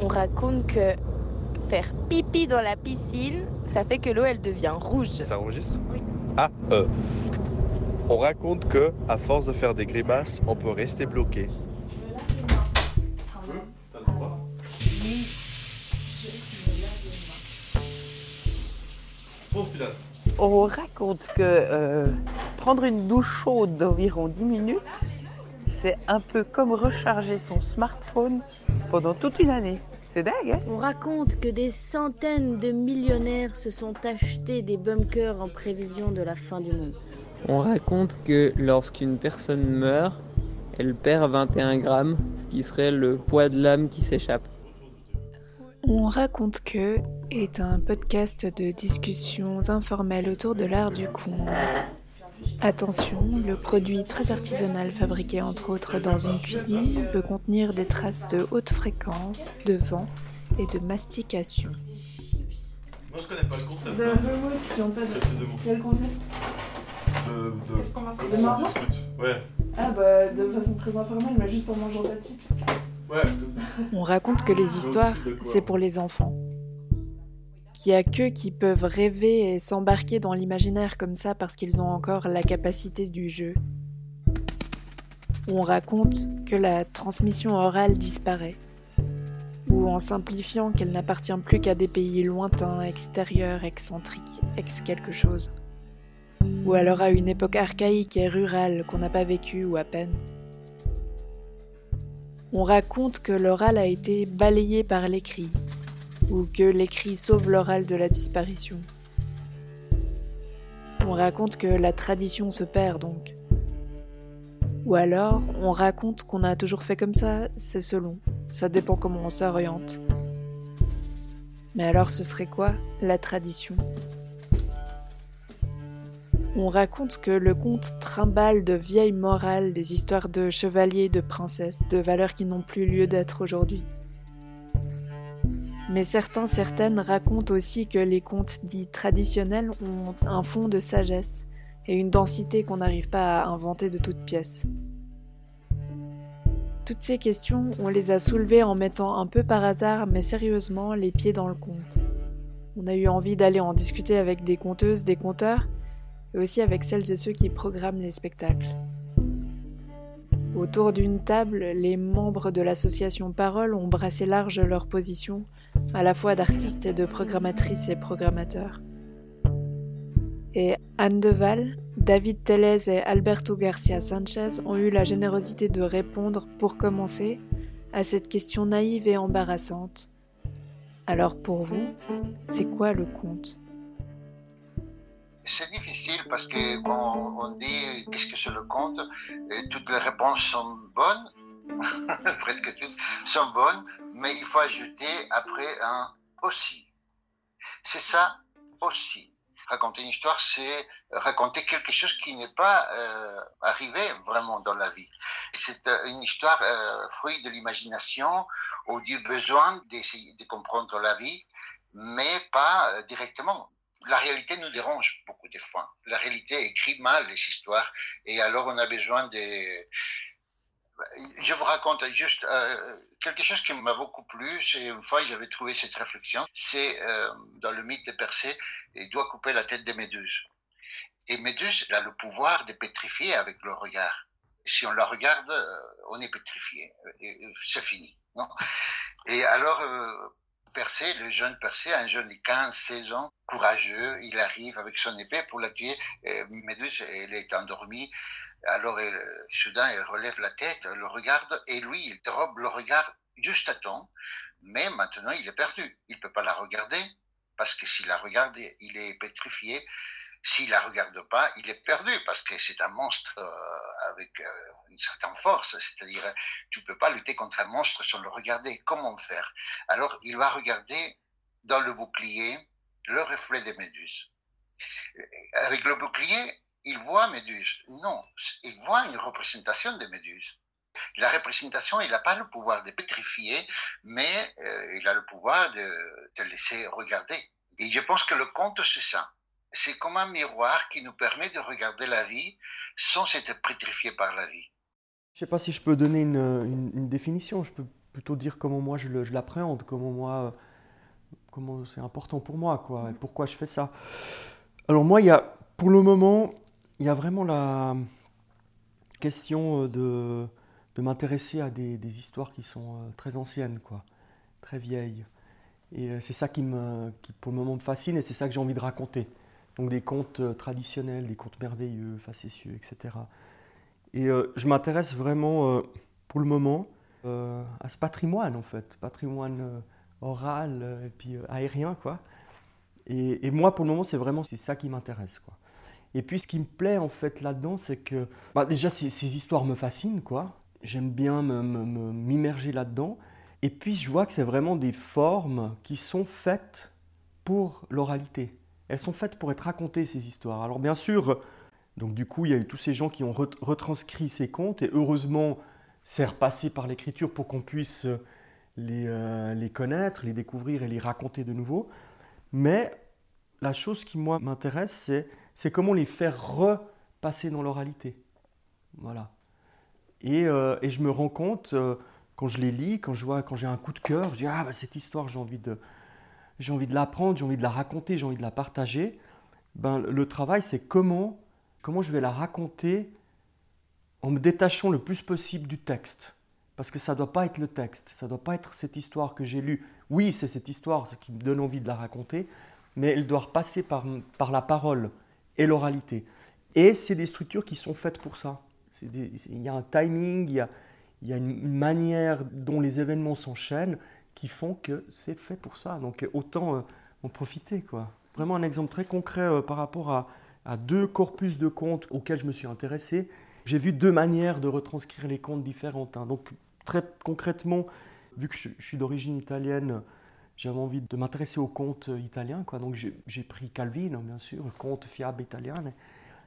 On raconte que faire pipi dans la piscine, ça fait que l'eau elle devient rouge. Ça enregistre? Oui. Ah, euh. On raconte que, à force de faire des grimaces, on peut rester bloqué. On raconte que euh, prendre une douche chaude d'environ 10 minutes, c'est un peu comme recharger son smartphone pendant toute une année. C'est dingue, hein On raconte que des centaines de millionnaires se sont achetés des bunkers en prévision de la fin du monde. On raconte que lorsqu'une personne meurt, elle perd 21 grammes, ce qui serait le poids de l'âme qui s'échappe. On raconte que est un podcast de discussions informelles autour de l'art du conte. Attention, le produit très artisanal fabriqué entre autres dans une cuisine peut contenir des traces de haute fréquence, de vent et de mastication. Moi je connais pas le concept. De hein, pas de... Précisément. Quel concept? De, de... Qu'est-ce qu'on va faire? comment De on marrant discute. Ouais. Ah bah de façon très informelle, mais juste en mangeant de la chips. Ouais. On raconte que les histoires, c'est pour les enfants. Qu'il y a qu'eux qui peuvent rêver et s'embarquer dans l'imaginaire comme ça parce qu'ils ont encore la capacité du jeu. On raconte que la transmission orale disparaît. Ou en simplifiant qu'elle n'appartient plus qu'à des pays lointains, extérieurs, excentriques, ex quelque chose. Ou alors à une époque archaïque et rurale qu'on n'a pas vécue ou à peine. On raconte que l'oral a été balayé par l'écrit, ou que l'écrit sauve l'oral de la disparition. On raconte que la tradition se perd donc. Ou alors, on raconte qu'on a toujours fait comme ça, c'est selon, ça dépend comment on s'oriente. Mais alors ce serait quoi, la tradition? On raconte que le conte trimballe de vieilles morales, des histoires de chevaliers, de princesses, de valeurs qui n'ont plus lieu d'être aujourd'hui. Mais certains, certaines racontent aussi que les contes dits traditionnels ont un fond de sagesse et une densité qu'on n'arrive pas à inventer de toutes pièces. Toutes ces questions, on les a soulevées en mettant un peu par hasard, mais sérieusement, les pieds dans le conte. On a eu envie d'aller en discuter avec des conteuses, des conteurs, et aussi avec celles et ceux qui programment les spectacles. Autour d'une table, les membres de l'association Parole ont brassé large leur position, à la fois d'artistes et de programmatrices et programmateurs. Et Anne Deval, David Tellez et Alberto Garcia Sanchez ont eu la générosité de répondre, pour commencer, à cette question naïve et embarrassante. Alors pour vous, c'est quoi le conte? C'est difficile parce que quand on dit qu'est-ce que c'est le conte, et toutes les réponses sont bonnes, presque toutes sont bonnes, mais il faut ajouter après un aussi. C'est ça aussi. Raconter une histoire, c'est raconter quelque chose qui n'est pas euh, arrivé vraiment dans la vie. C'est euh, une histoire euh, fruit de l'imagination ou du besoin d'essayer de comprendre la vie, mais pas directement la réalité nous dérange beaucoup de fois. La réalité écrit mal les histoires et alors on a besoin de... Je vous raconte juste euh, quelque chose qui m'a beaucoup plu. C'est une fois j'avais trouvé cette réflexion. C'est euh, dans le mythe de Persée, il doit couper la tête des méduses. Et Méduse elle a le pouvoir de pétrifier avec le regard. Si on la regarde, euh, on est pétrifié. C'est fini. Et alors, Persée, le jeune Persée, un jeune de 15-16 ans, courageux, il arrive avec son épée pour la tuer. Méduse, elle est endormie. Alors, elle, soudain, elle relève la tête, le regarde, et lui, il drobe le regard juste à temps. Mais maintenant, il est perdu. Il ne peut pas la regarder, parce que s'il la regarde, il est pétrifié. S'il la regarde pas, il est perdu, parce que c'est un monstre euh, avec euh, une certaine force. C'est-à-dire, tu peux pas lutter contre un monstre sans le regarder. Comment faire? Alors, il va regarder dans le bouclier le reflet des méduses. Avec le bouclier, il voit Méduse. Non, il voit une représentation des méduses. La représentation, il n'a pas le pouvoir de pétrifier, mais euh, il a le pouvoir de te laisser regarder. Et je pense que le conte, c'est ça. C'est comme un miroir qui nous permet de regarder la vie sans être pétrifié par la vie. Je ne sais pas si je peux donner une, une, définition. Je peux plutôt dire comment moi je, l'appréhende, comment moi, comment c'est important pour moi, quoi, et pourquoi je fais ça. Alors moi, il y a, pour le moment, il y a vraiment la question euh, de, de m'intéresser à des, histoires qui sont euh, très anciennes, quoi, très vieilles. Et euh, c'est ça qui, me, qui, pour le moment, me fascine et c'est ça que j'ai envie de raconter. Donc des contes traditionnels, des contes merveilleux, facétieux, etc. Et je m'intéresse vraiment, pour le moment, à ce patrimoine, en fait, patrimoine oral et puis aérien, quoi. Et, moi, pour le moment, c'est vraiment ça qui m'intéresse, quoi. Et puis, ce qui me plaît, en fait, là-dedans, c'est que, bah, déjà, ces, histoires me fascinent, quoi. J'aime bien me- me- me- m'immerger là-dedans. Et puis, je vois que c'est vraiment des formes qui sont faites pour l'oralité. Elles sont faites pour être racontées, ces histoires. Alors, bien sûr, donc du coup, il y a eu tous ces gens qui ont ret- retranscrit ces contes, et heureusement, c'est repassé par l'écriture pour qu'on puisse euh, euh, les connaître, les découvrir et les raconter de nouveau. Mais la chose qui, moi, m'intéresse, c'est, c'est comment les faire repasser dans l'oralité. Voilà. Et, euh, je me rends compte, euh, quand je les lis, quand j'ai un coup de cœur, je dis Ah, bah, cette histoire, j'ai envie de, l'apprendre, j'ai envie de la raconter, j'ai envie de la partager. Ben, le travail, c'est comment, je vais la raconter en me détachant le plus possible du texte. Parce que ça ne doit pas être le texte, ça ne doit pas être cette histoire que j'ai lue. Oui, c'est cette histoire qui me donne envie de la raconter, mais elle doit repasser par la parole et l'oralité. Et c'est des structures qui sont faites pour ça. Il y a un timing, il y a, une manière dont les événements s'enchaînent qui font que c'est fait pour ça. Donc autant euh, en profiter. Quoi. Vraiment un exemple très concret euh, par rapport à, à deux corpus de contes auxquels je me suis intéressé. J'ai vu deux manières de retranscrire les contes différentes. hein. Donc très concrètement, vu que je suis d'origine italienne, j'avais envie de m'intéresser aux contes euh, italiens. Quoi. Donc j'ai pris Calvino, bien sûr, conte fiabe italiane.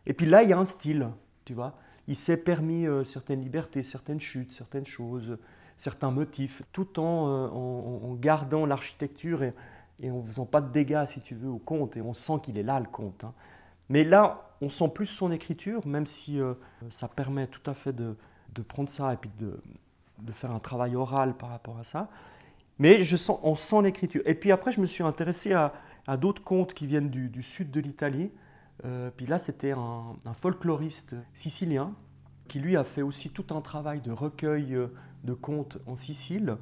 Et puis là, il y a un style, tu vois. Il s'est permis euh, certaines libertés, certaines chutes, certaines choses, certains motifs, tout en, euh, en- gardant l'architecture et, et en faisant pas de dégâts, si tu veux, au conte. Et on sent qu'il est là, le conte. hein. Mais là, on sent plus son écriture, même si ça permet tout à fait de, prendre ça et puis de faire un travail oral par rapport à ça. Mais je sens, on sent l'écriture. Et puis après, je me suis intéressé à, d'autres contes qui viennent du, sud de l'Italie. Euh, puis là, c'était un, un folkloriste sicilien qui, lui, a fait aussi tout un travail de recueil euh, de contes en Sicile.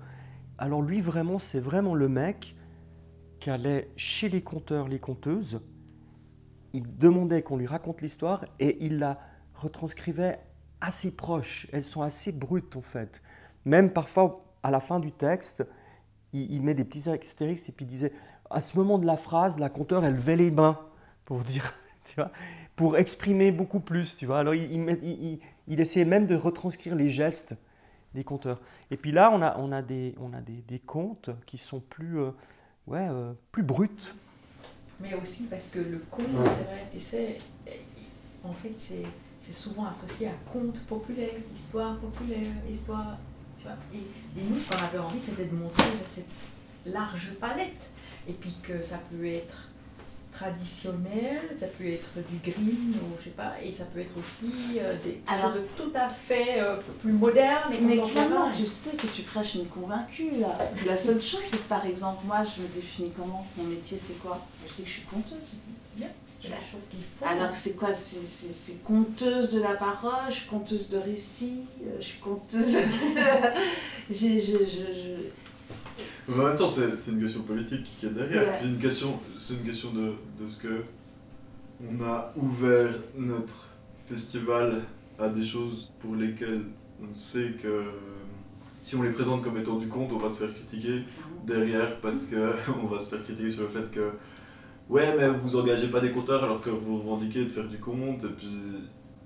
Alors lui, vraiment, c'est vraiment le mec qui allait chez les conteurs, les conteuses. Il demandait qu'on lui raconte l'histoire et il la retranscrivait assez proche. Elles sont assez brutes, en fait. Même parfois, à la fin du texte, il, il met des petits astérisques et puis il disait à ce moment de la phrase, la conteur, elle levait les mains pour dire, tu vois, pour exprimer beaucoup plus, tu vois. Alors il, il, essayait même de retranscrire les gestes des conteurs. Et puis là, on a, on a, des, on a des, des contes qui sont plus, euh, ouais, euh, plus bruts. Mais aussi parce que le conte, Ouais. c'est vrai, tu sais, en fait, c'est c'est souvent associé à conte populaire, histoire populaire, histoire. Tu vois. Et, et nous, ce qu'on avait envie, c'était de montrer cette large palette. Et puis que ça peut être traditionnel, ça peut être du green, ou je sais pas, et ça peut être aussi euh, des Alors- choses tout à fait euh, plus modernes et Mais clairement, tu sais que tu prêches une convaincue là. La seule chose, c'est que par exemple, moi, je me définis comment? Mon métier, c'est quoi? Je dis que je suis conteuse. C'est bien. Je trouve qu'il faut. Alors, c'est quoi? C'est- C'est c'est conteuse de la parole, je suis conteuse de récits, euh, je suis conteuse. J'ai- je, je, je- Mais en même temps, c'est c'est une question politique qui est derrière. Ouais. C'est une question, c'est une question de, de ce que on a ouvert notre festival à des choses pour lesquelles on sait que si on les présente comme étant du conte, on va se faire critiquer derrière parce que on va se faire critiquer sur le fait que ouais mais vous engagez pas des compteurs alors que vous revendiquez de faire du conte et puis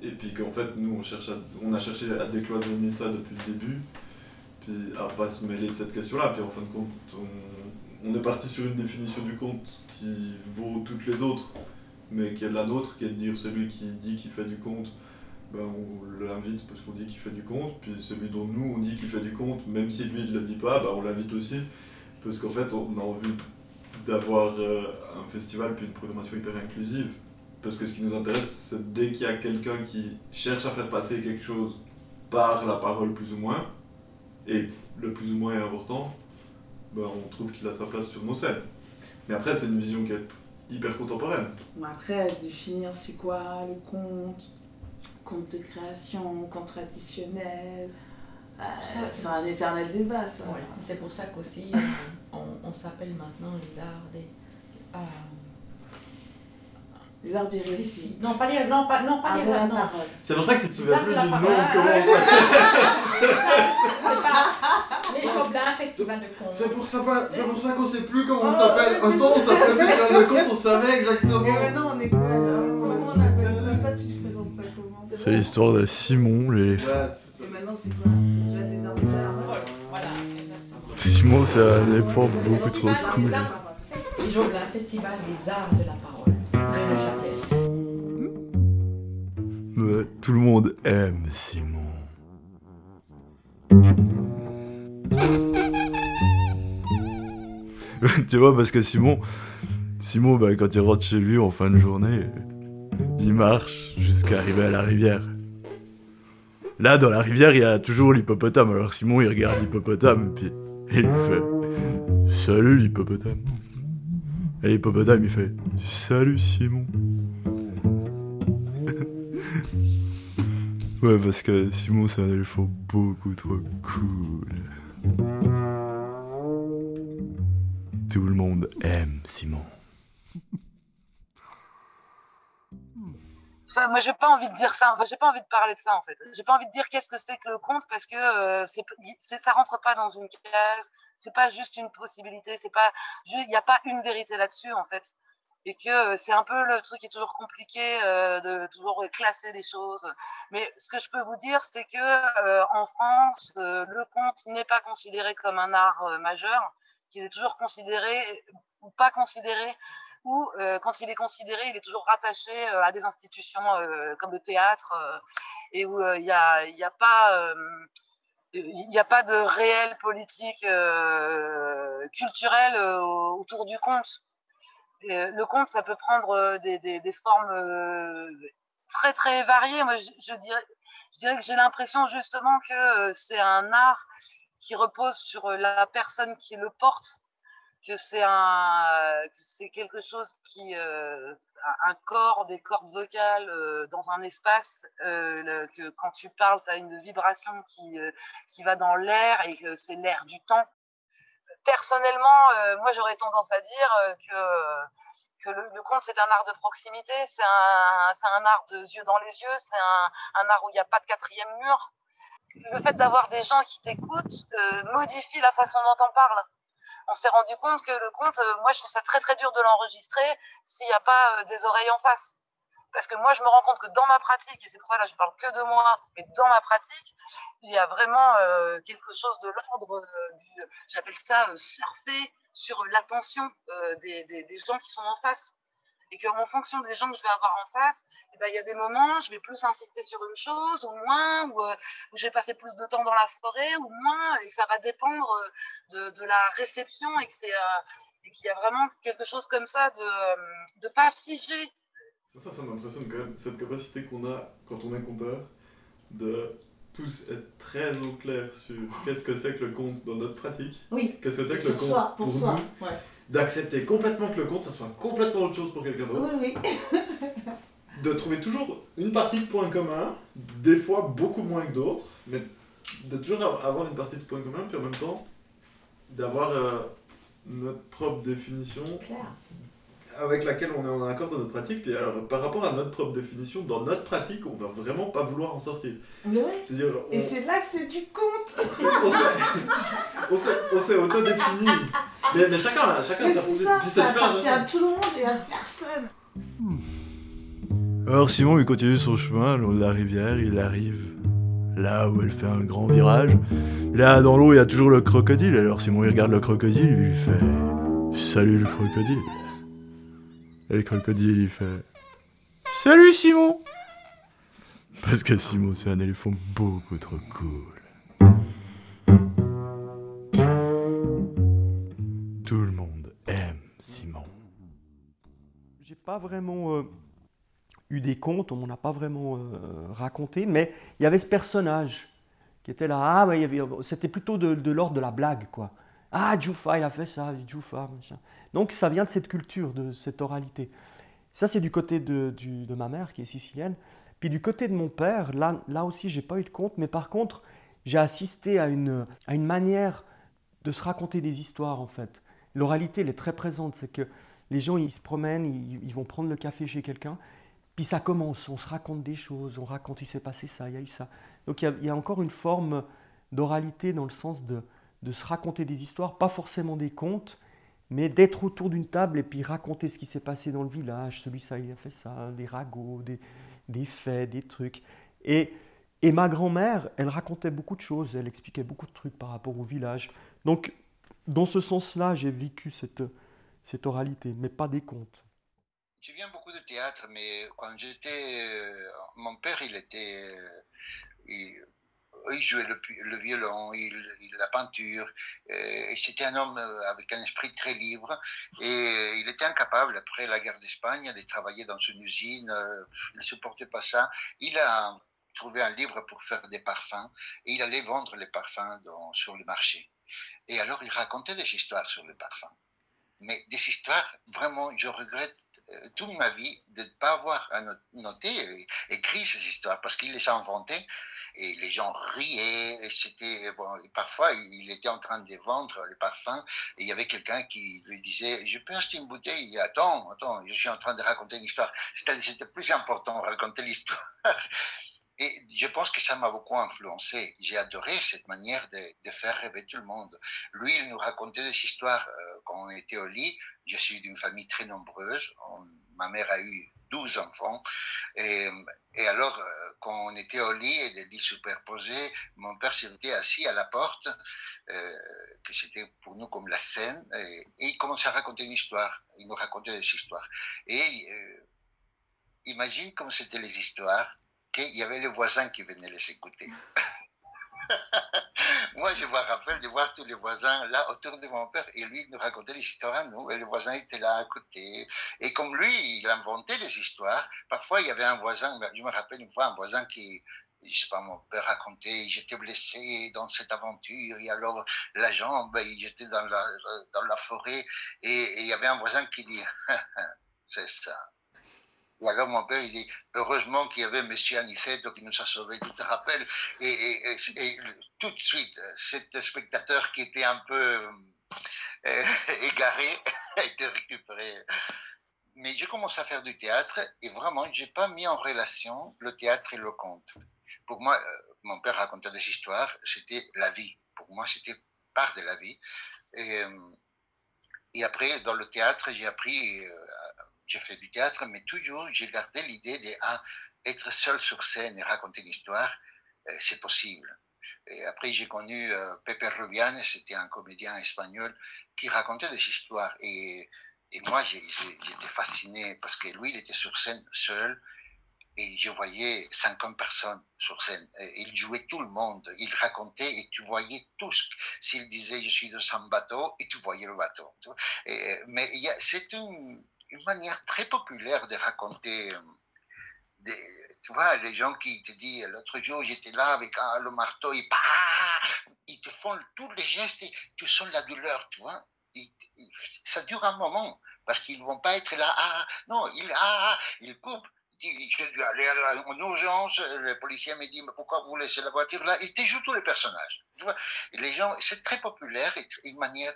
et puis qu'en fait nous on cherche à- on a cherché à décloisonner ça depuis le début puis à pas se mêler de cette question là puis en fin de compte on, on est parti sur une définition du conte qui vaut toutes les autres mais qui est la nôtre qui est de dire celui qui dit qu'il fait du conte ben on l'invite parce qu'on dit qu'il fait du conte puis celui dont nous on dit qu'il fait du conte même si lui il le dit pas ben on l'invite aussi parce qu'en fait on a envie d'avoir euh, un festival puis une programmation hyper inclusive. Parce que ce qui nous intéresse, c'est dès qu'il y a quelqu'un qui cherche à faire passer quelque chose par la parole plus ou moins, et le plus ou moins est important, bah, on trouve qu'il a sa place sur nos scènes. Mais après, c'est une vision qui est hyper contemporaine. Après, définir c'est quoi le conte, conte de création, conte traditionnel, euh, c'est un éternel débat ça. Ouais, C'est pour ça qu'aussi euh, on, on s'appelle maintenant les arts des. euh, Les arts du récit. récits. Non, pas les. Non, pas, non, pas les de la non. parole. C'est pour ça que tu te souviens plus du de la nom, parole. comment ça C'est pas les Joblin, Festival de contes. C'est pour ça, pas- c'est pour ça qu'on sait plus comment on Oh, s'appelle. Autant on s'appelait Festival de compte, on savait exactement. Mais maintenant on est quoi là Comment on appelle ça? Toi tu présentes ça comment? C'est l'histoire de Simon, l'éléphant. Et maintenant c'est quoi? Simon, c'est un éléphant beaucoup trop cool. Les Joblin, Festival des arts de la parole. Ouais, tout le monde aime Simon. tu vois, parce que Simon, Simon, bah, quand il rentre chez lui en fin de journée, il marche jusqu'à arriver à la rivière. Là, dans la rivière, il y a toujours l'hippopotame. Alors Simon, il regarde l'hippopotame, puis il lui fait Salut l'hippopotame. Et l'hippopotame, il fait Salut Simon. Ouais, parce que Simon, c'est un éléphant beaucoup trop cool. Tout le monde aime Simon. Ça, moi, j'ai pas envie de dire ça. Enfin, j'ai pas envie de parler de ça, en fait. J'ai pas envie de dire qu'est-ce que c'est que le conte parce que euh, c'est, ça rentre pas dans une case. C'est pas juste une possibilité. C'est pas, il y a pas une vérité là-dessus, en fait. Et que euh, c'est un peu le truc qui est toujours compliqué euh, de toujours classer des choses. Mais ce que je peux vous dire, c'est que euh, en France, le conte n'est pas considéré comme un art majeur, qu'il est toujours considéré ou pas considéré ou euh, quand il est considéré, il est toujours rattaché euh, à des institutions euh, comme le théâtre, et où il n'y a, pas... de réelle politique euh, culturelle autour du conte. Le conte, ça peut prendre des, formes très très variées. Moi, je, dirais, que j'ai l'impression justement que c'est un art qui repose sur la personne qui le porte que c'est un c'est quelque chose qui euh, un corps des cordes vocales euh, dans un espace euh, que quand tu parles tu as une vibration qui qui va dans l'air et que c'est l'air du temps. Personnellement moi j'aurais tendance à dire que que le, conte c'est un art de proximité c'est un un art de yeux dans les yeux c'est un, un art où il n'y a pas de quatrième mur. Le fait d'avoir des gens qui t'écoutent modifie la façon dont on parle on s'est rendu compte que le conte, euh, moi je trouve ça très très dur de l'enregistrer s'il n'y a pas euh, des oreilles en face. Parce que moi je me rends compte que dans ma pratique, et c'est pour ça là je parle que de moi, mais dans ma pratique, il y a vraiment euh, quelque chose de l'ordre du, j'appelle ça surfer sur l'attention des, des gens qui sont en face. Et qu'en fonction des gens que je vais avoir en face, eh ben, il y a des moments, je vais plus insister sur une chose ou moins, ou, euh, où je vais passer plus de temps dans la forêt ou moins, et ça va dépendre euh, de, de la réception et que c'est euh, et qu'il y a vraiment quelque chose comme ça de de pas figé. Ça, ça m'impressionne quand même, cette capacité qu'on a quand on est conteur, de tous être très au clair sur qu'est-ce que c'est que le conte dans notre pratique. Oui. Qu'est-ce que c'est que le conte soi, pour soi, nous. ouais. D'accepter complètement que le conte, ça soit complètement autre chose pour quelqu'un d'autre. Oui, oui. de trouver toujours une partie de points communs, des fois beaucoup moins que d'autres, mais de toujours avoir une partie de points communs, puis en même temps d'avoir euh, notre propre définition avec laquelle on est en accord dans notre pratique. Puis alors, par rapport à notre propre définition, dans notre pratique, on va vraiment pas vouloir en sortir. Mais oui. On, Et c'est là que c'est du s'est- on s'est auto-défini. Mais, mais chacun, chacun a Mais sa position. ça, ça super appartient à intéressant. tout le monde et à personne. Alors Simon, il continue son chemin le long de la rivière, il arrive là où elle fait un grand virage. Là, dans l'eau, il y a toujours le crocodile. Alors Simon, il regarde le crocodile, il lui fait Salut le crocodile. Et le crocodile, il fait Salut Simon Parce que Simon, c'est un éléphant beaucoup trop cool. Pas vraiment euh, eu des contes, on m'en a pas vraiment euh, raconté, mais il y avait ce personnage qui étaient là. Ah, c'était plutôt de, l'ordre de la blague, quoi. Ah, Joufa, il a fait ça, Joufa, machin. Donc ça vient de cette culture, de cette oralité. Ça, c'est du côté de, ma mère, qui est sicilienne. Puis du côté de mon père, là, là aussi, j'ai pas eu de compte, mais par contre, j'ai assisté à une, à une manière de se raconter des histoires, en fait. L'oralité, elle est très présente. C'est que les gens, ils se promènent, ils, vont prendre le café chez quelqu'un, puis ça commence, on se raconte des choses, on raconte, il s'est passé ça, il y a eu ça. Donc il y a, il y a encore une forme d'oralité dans le sens de, de se raconter des histoires, pas forcément des contes, mais d'être autour d'une table et puis raconter ce qui s'est passé dans le village, celui ça, il a fait ça, des ragots, des, des faits, des trucs. Et, et ma grand-mère, elle racontait beaucoup de choses, elle expliquait beaucoup de trucs par rapport au village. Donc, dans ce sens-là, j'ai vécu cette, cette oralité, mais pas des contes. Je viens beaucoup de théâtre, mais quand j'étais. euh, Mon père, il était. euh, Il, jouait le, le violon, il, la peinture. euh, c'était un homme euh, avec un esprit très libre. Et il était incapable, après la guerre d'Espagne, de travailler dans une usine. il ne supportait pas ça. Il a trouvé un livre pour faire des parfums. Et il allait vendre les parfums sur le marché. Et alors, il racontait des histoires sur les parfums mais des histoires, vraiment, je regrette euh, toute ma vie de ne pas avoir noté, euh, écrit ces histoires, parce qu'il les a inventées et les gens riaient. C'était, bon, parfois, il était en train de vendre les parfums et il y avait quelqu'un qui lui disait Je peux acheter une bouteille Attends, attends, je suis en train de raconter une histoire. C'était plus important de raconter l'histoire. Et je pense que ça m'a beaucoup influencé. J'ai adoré cette manière de, faire rêver tout le monde. Lui, il nous racontait des histoires euh, quand on était au lit. Je suis d'une famille très nombreuse. Ma mère a eu 12 enfants. Et, alors, euh, quand on était au lit et des lits superposés, mon père s'était assis à la porte, euh, que c'était pour nous comme la scène, et, et il commençait à raconter une histoire. Il nous racontait des histoires. Et euh, imagine comme c'était les histoires qu'il y avait les voisins qui venaient les écouter. Moi, je vois Raphaël de voir tous les voisins là autour de mon père et lui il nous racontait les histoires à nous et les voisins étaient là à côté. Et comme lui, il inventait les histoires, parfois il y avait un voisin, je me rappelle une fois un voisin qui, je sais pas, mon père racontait, j'étais blessé dans cette aventure et alors la jambe, j'étais dans la, dans la forêt et il y avait un voisin qui dit, c'est ça. Et alors mon père, il dit, heureusement qu'il y avait Monsieur Aniceto qui nous a sauvés, tu te rappelles? Et, tout de suite, cet spectateur qui était un peu euh, égaré a été récupéré. Mais j'ai commencé à faire du théâtre et vraiment, je n'ai pas mis en relation le théâtre et le conte. Pour moi, euh, mon père racontait des histoires, c'était la vie. Pour moi, c'était part de la vie. Euh, et après, dans le théâtre, j'ai appris, j'ai fait du théâtre, mais toujours, j'ai gardé l'idée d'être être seul sur scène et raconter une histoire, euh, c'est possible. Après, j'ai connu euh, Pepe Rubiane, c'était un comédien espagnol qui racontait des histoires. Et, et moi, j'étais fasciné parce que lui, il était sur scène seul et je voyais 50 personnes sur scène. Il jouait tout le monde, il racontait et tu voyais tout. S'il disait je suis dans un bateau, et tu voyais le bateau. mais c'est une, une manière très populaire de raconter. euh, des- tu vois, les gens qui te disent l'autre jour j'étais là avec ah, le marteau, et bah, ils te font tous les gestes tu sens la douleur, tu vois. Ça dure un moment parce qu'ils vont pas être là. Ah, non, ils, ah, ils coupent. Ils disent, Je dois aller en urgence. Le policier me dit Mais pourquoi vous laissez la voiture là? Ils te jouent tous les personnages. Les gens, c'est très populaire une manière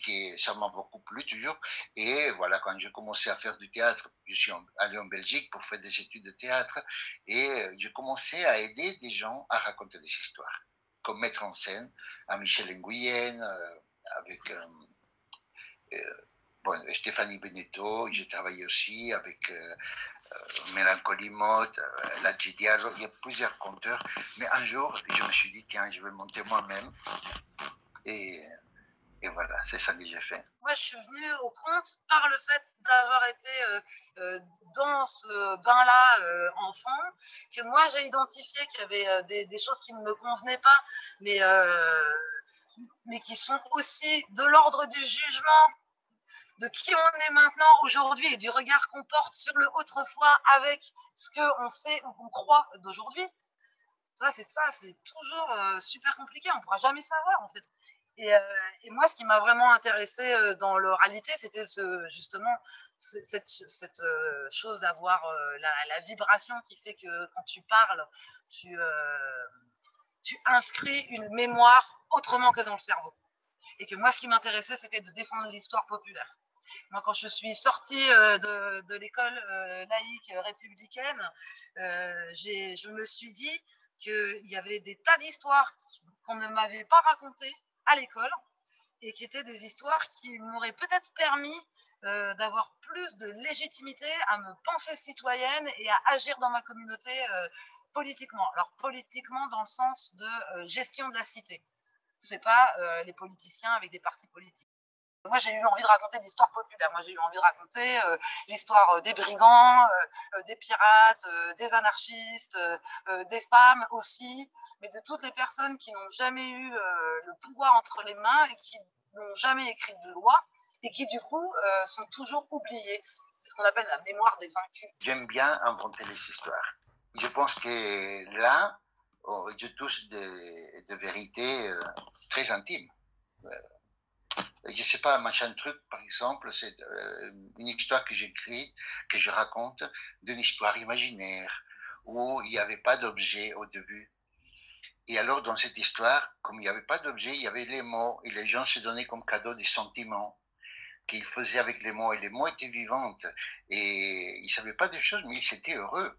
qui, ça m'a beaucoup plu toujours. Et voilà, quand j'ai commencé à faire du théâtre, je suis allé en Belgique pour faire des études de théâtre et euh, j'ai commencé à aider des gens à raconter des histoires, comme mettre en scène à Michel Nguyen, euh, avec euh, Stéphanie Beneteau, j'ai travaillé aussi avec Mélancolie euh, La il y a plusieurs conteurs. Mais un jour, je me suis dit, tiens, je vais monter moi-même. Et, et voilà, c'est ça que j'ai fait. Moi, je suis venue au compte par le fait d'avoir été euh, euh, dans ce bain-là euh, enfant, que moi j'ai identifié qu'il y avait des, choses qui ne me convenaient pas, mais, mais qui sont aussi de l'ordre du jugement de qui on est maintenant aujourd'hui et du regard qu'on porte sur le autrefois avec ce qu'on sait ou qu'on croit d'aujourd'hui. Tu c'est ça, c'est toujours super compliqué. On ne pourra jamais savoir, en fait. Et, euh, et moi, ce qui m'a vraiment intéressé euh, dans l'oralité, c'était justement cette, euh, chose d'avoir la, vibration qui fait que quand tu parles, tu, inscris une mémoire autrement que dans le cerveau. Et que moi, ce qui m'intéressait, c'était de défendre l'histoire populaire. Moi, quand je suis sortie de l'école laïque républicaine, je me suis dit qu'il y avait des tas d'histoires qu'on ne m'avait pas racontées à l'école et qui étaient des histoires qui m'auraient peut-être permis euh, d'avoir plus de légitimité à me penser citoyenne et à agir dans ma communauté euh, politiquement. Alors politiquement dans le sens de euh, gestion de la cité. C'est pas les politiciens avec des partis politiques. Moi, j'ai eu envie de raconter l'histoire populaire. Moi, j'ai eu envie de raconter euh, l'histoire des brigands, euh, des pirates, euh, des anarchistes, des femmes aussi, mais de toutes les personnes qui n'ont jamais eu le pouvoir entre les mains et qui n'ont jamais écrit de loi et qui, du coup, sont toujours oubliées. C'est ce qu'on appelle la mémoire des vaincus. J'aime bien inventer les histoires. Je pense que là, je touche des, des vérités très intimes je sais pas, machin truc, par exemple, c'est euh, une histoire que j'écris, que je raconte, d'une histoire imaginaire, où il n'y avait pas d'objet au début. Et alors, dans cette histoire, comme il n'y avait pas d'objet, il y avait les mots, et les gens se donnaient comme cadeau des sentiments qu'ils faisaient avec les mots, et les mots étaient vivantes, et ils ne savaient pas des choses, mais ils étaient heureux.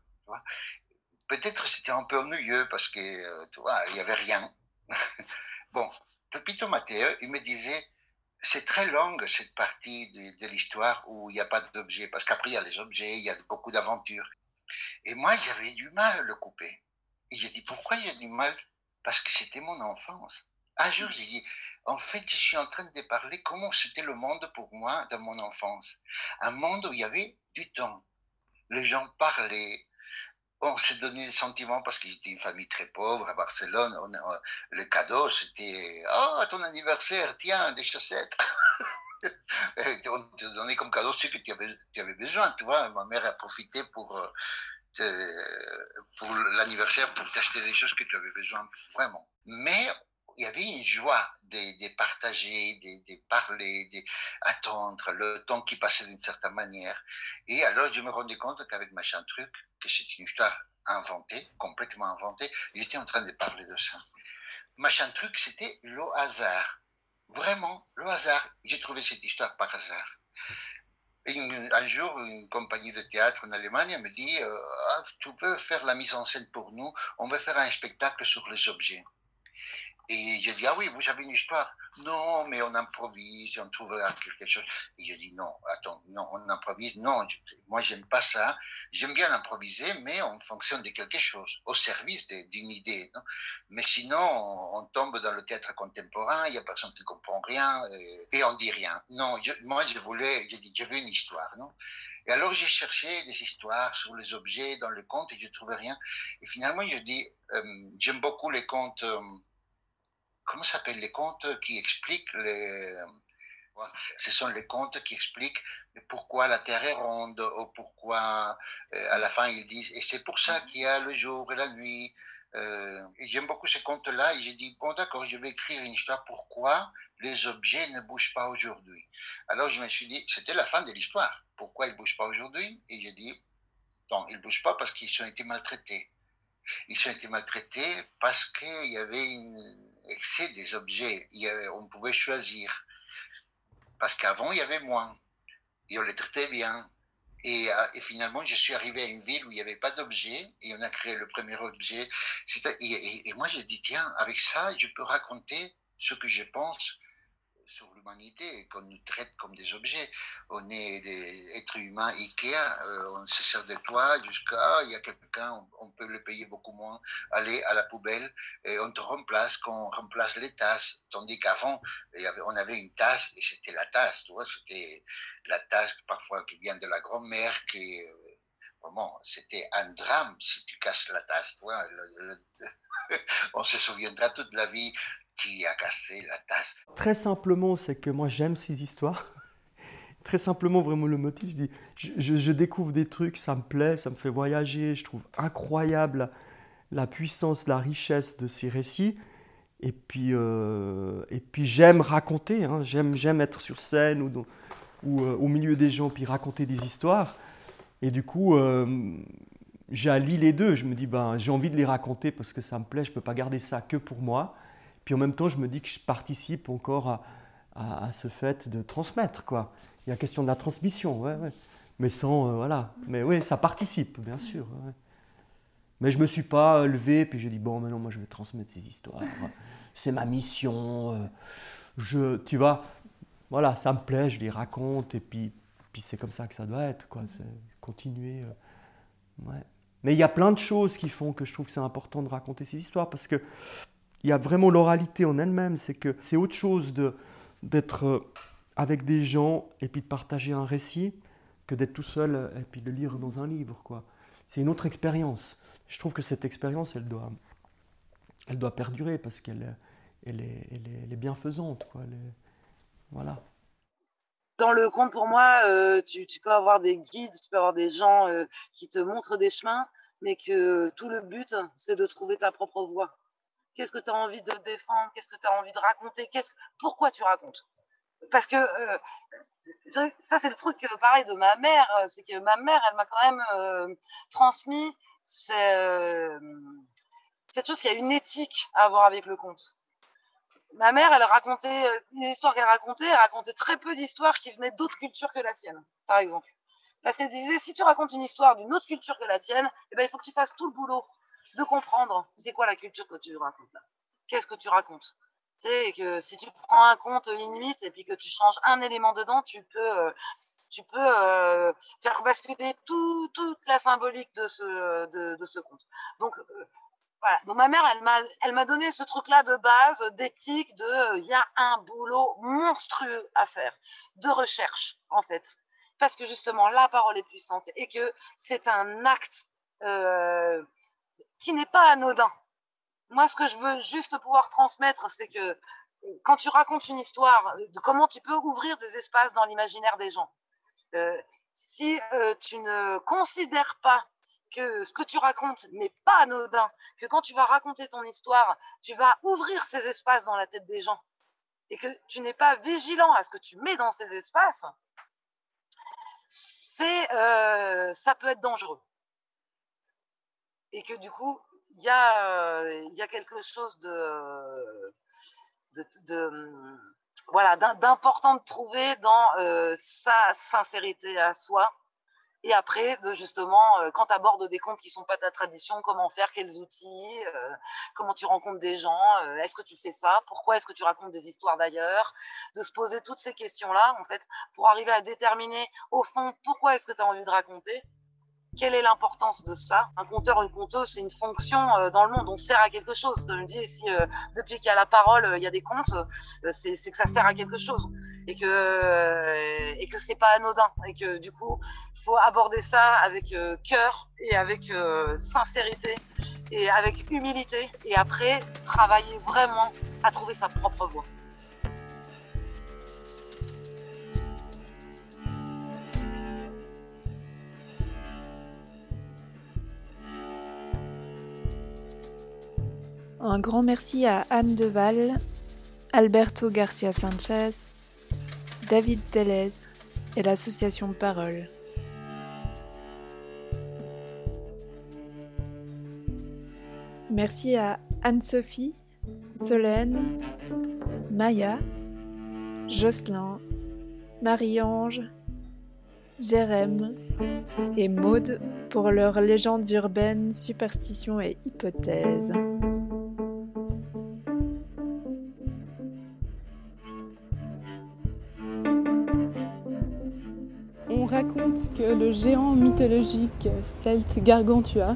Peut-être c'était un peu ennuyeux, parce que, euh, il n'y avait rien. bon, Pepito Matteo, il me disait, c'est très longue cette partie de, l'histoire où il n'y a pas d'objets, parce qu'après il y a les objets, il y a beaucoup d'aventures. Et moi, j'avais du mal à le couper. Et j'ai dit, pourquoi j'ai du mal? Parce que c'était mon enfance. Un jour, j'ai dit, en fait, je suis en train de parler comment c'était le monde pour moi dans mon enfance. Un monde où il y avait du temps. Les gens parlaient, on s'est donné des sentiments parce qu'il était une famille très pauvre à Barcelone. On, on, le cadeau, c'était Oh, ton anniversaire, tiens, des chaussettes. on te donnait comme cadeau ce que tu avais, tu avais besoin. Tu vois, ma mère a profité pour, euh, pour l'anniversaire pour t'acheter des choses que tu avais besoin vraiment. Mais il y avait une joie de, partager, de, parler, d'attendre le temps qui passait d'une certaine manière. Et alors, je me rendais compte qu'avec machin truc, que c'est une histoire inventée, complètement inventée, j'étais en train de parler de ça. Machin truc, c'était le hasard. Vraiment, le hasard. J'ai trouvé cette histoire par hasard. Un jour, une compagnie de théâtre en Allemagne me dit euh, ah, Tu peux faire la mise en scène pour nous, on va faire un spectacle sur les objets. Et je dis, ah oui, vous avez une histoire. Non, mais on improvise, on trouvera quelque chose. Et je dis, non, attends, non, on improvise. Non, je, moi, j'aime pas ça. J'aime bien improviser, mais on fonctionne de quelque chose, au service d'une idée. Mais sinon, on, tombe dans le théâtre contemporain, il n'y a personne qui comprend rien, et, et on dit rien. Non, moi, je voulais, je dis, veux une histoire, non? Et alors j'ai cherché des histoires sur les objets dans le conte et je trouvais rien. Et finalement, je dis, euh, j'aime beaucoup les contes. Euh, comment s'appellent les contes qui expliquent les. Ce sont les contes qui expliquent pourquoi la Terre est ronde, ou pourquoi, euh, à la fin, ils disent, et c'est pour ça qu'il y a le jour et la nuit. Euh, J'aime beaucoup ces contes-là, et j'ai dit, bon, d'accord, je vais écrire une histoire pourquoi les objets ne bougent pas aujourd'hui? Alors je me suis dit, c'était la fin de l'histoire. Pourquoi ils ne bougent pas aujourd'hui? Et j'ai dit, non, ils ne bougent pas parce qu'ils ont été maltraités. Ils ont été maltraités parce qu'il y avait un excès des objets. Avait, on pouvait choisir. Parce qu'avant, il y avait moins. Et on les traitait bien. Et, et, finalement, je suis arrivé à une ville où il n'y avait pas d'objets et on a créé le premier objet. Et, et, et, moi, j'ai dit, tiens, avec ça, je peux raconter ce que je pense l'humanité, qu'on nous traite comme des objets. On est des êtres humains Ikea, euh, on se sert de toi jusqu'à, il y a quelqu'un, on, on, peut le payer beaucoup moins, aller à la poubelle et on te remplace qu'on remplace les tasses. Tandis qu'avant, on avait une tasse et c'était la tasse, tu vois, c'était la tasse parfois qui vient de la grand-mère qui. Euh, c'était un drame si tu casses la tasse. Tu vois, on se souviendra toute la vie qui a cassé la tasse. Très simplement, c'est que moi j'aime ces histoires. Très simplement, vraiment le motif, je dis, je, découvre des trucs, ça me plaît, ça me fait voyager, je trouve incroyable la puissance, la richesse de ces récits. Et puis, euh, et puis j'aime raconter, hein. j'aime, j'aime être sur scène ou, ou euh, au milieu des gens, puis raconter des histoires. Et du coup, euh, j'allie les deux. Je me dis, ben, j'ai envie de les raconter parce que ça me plaît, je ne peux pas garder ça que pour moi. Puis en même temps, je me dis que je participe encore à, à, ce fait de transmettre. Quoi. Il y a question de la transmission, mais sans, voilà. Mais oui, ça participe, bien sûr. Mais je ne me suis pas levé, puis j'ai dit, bon, maintenant, moi, je vais transmettre ces histoires. C'est ma mission. Euh, je, tu vois, voilà, ça me plaît, je les raconte, et puis, puis c'est comme ça que ça doit être, quoi. Continuer. Euh. Mais il y a plein de choses qui font que je trouve que c'est important de raconter ces histoires, parce que il y a vraiment l'oralité en elle-même, c'est que c'est autre chose d'être euh, avec des gens et puis de partager un récit que d'être tout seul et puis de lire dans un livre. C'est une autre expérience je trouve que cette expérience, elle doit, elle doit perdurer parce qu'elle elle est, elle est, bienfaisante. Quoi. voilà. Dans le conte, pour moi, euh, tu, tu, peux avoir des guides, tu peux avoir des gens euh, qui te montrent des chemins, mais que tout le but, c'est de trouver ta propre voie. Qu'est-ce que tu as envie de défendre? Qu'est-ce que tu as envie de raconter? Pourquoi tu racontes? Parce que euh, ça, c'est le truc pareil de ma mère, c'est que ma mère, elle m'a quand même transmis euh, cette chose qui a une éthique à avoir avec le conte. Ma mère, elle racontait euh, les histoires qu'elle racontait, elle racontait très peu d'histoires qui venaient d'autres cultures que la sienne, par exemple. Parce qu'elle disait, si tu racontes une histoire d'une autre culture que la tienne, eh ben, il faut que tu fasses tout le boulot de comprendre c'est quoi la culture que tu racontes Qu'est-ce que tu racontes? Tu sais, que si tu prends un conte inuit et puis que tu changes un élément dedans, tu peux euh, tu peux euh, faire basculer toute la symbolique de ce, de, ce conte. Donc, euh, voilà. Donc, ma mère, elle m'a, donné ce truc-là de base, d'éthique, de il y a un boulot monstrueux à faire, de recherche, en fait. Parce que justement, la parole est puissante et que c'est un acte qui n'est pas anodin. Moi, ce que je veux juste pouvoir transmettre, c'est que quand tu racontes une histoire, de comment tu peux ouvrir des espaces dans l'imaginaire des gens. Euh, si euh, tu ne considères pas que ce que tu racontes n'est pas anodin, que quand tu vas raconter ton histoire, tu vas ouvrir ces espaces dans la tête des gens et que tu n'es pas vigilant à ce que tu mets dans ces espaces, c'est euh, ça peut être dangereux. Et que du coup, il y, a, a quelque chose de, de, de voilà, d'important de trouver dans euh, sa sincérité à soi. Et après, de justement, euh, quand tu abordes des comptes qui sont pas ta tradition, comment faire, quels outils, euh, comment tu rencontres des gens, est-ce que tu fais ça, pourquoi est-ce que tu racontes des histoires d'ailleurs, de se poser toutes ces questions-là, en fait, pour arriver à déterminer, au fond, pourquoi est-ce que tu as envie de raconter, quelle est l'importance de ça? Un compteur, une conteuse, c'est une fonction euh, dans le monde. On sert à quelque chose. Comme je si euh, depuis qu'il y a la parole, euh, il y a des comptes, c'est que ça sert à quelque chose et que et que c'est pas anodin et que du coup, il faut aborder ça avec cœur et avec sincérité et avec humilité et après travailler vraiment à trouver sa propre voie. Un grand merci à Anne Deval, Alberto Garcia Sanchez, David Telez et l'association Parole. Merci à Anne-Sophie, Solène, Maya, Jocelyn, Marie-Ange, Jérém et Maude pour leurs légendes urbaines, superstitions et hypothèses. Géant mythologique celte Gargantua,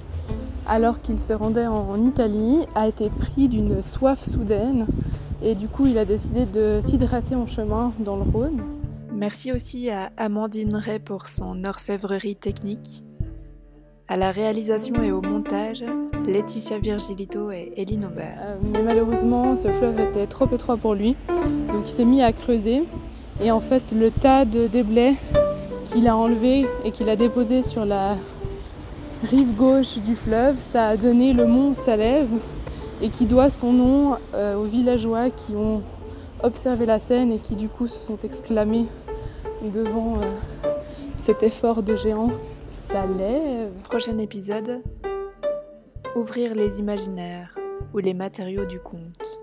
alors qu'il se rendait en Italie, a été pris d'une soif soudaine et du coup il a décidé de s'hydrater en chemin dans le Rhône. Merci aussi à Amandine Ray pour son orfèvrerie technique. À la réalisation et au montage, Laetitia Virgilito et Eline Aubert. Euh, mais malheureusement, ce fleuve était trop étroit pour lui, donc il s'est mis à creuser. Et en fait, le tas de déblais qu'il a enlevé et qu'il a déposé sur la, rive gauche du fleuve, ça a donné le mont Salève et qui doit son nom euh, aux villageois qui ont observé la scène et qui du coup se sont exclamés devant euh, cet effort de géant. Salève Prochain épisode Ouvrir les imaginaires ou les matériaux du conte.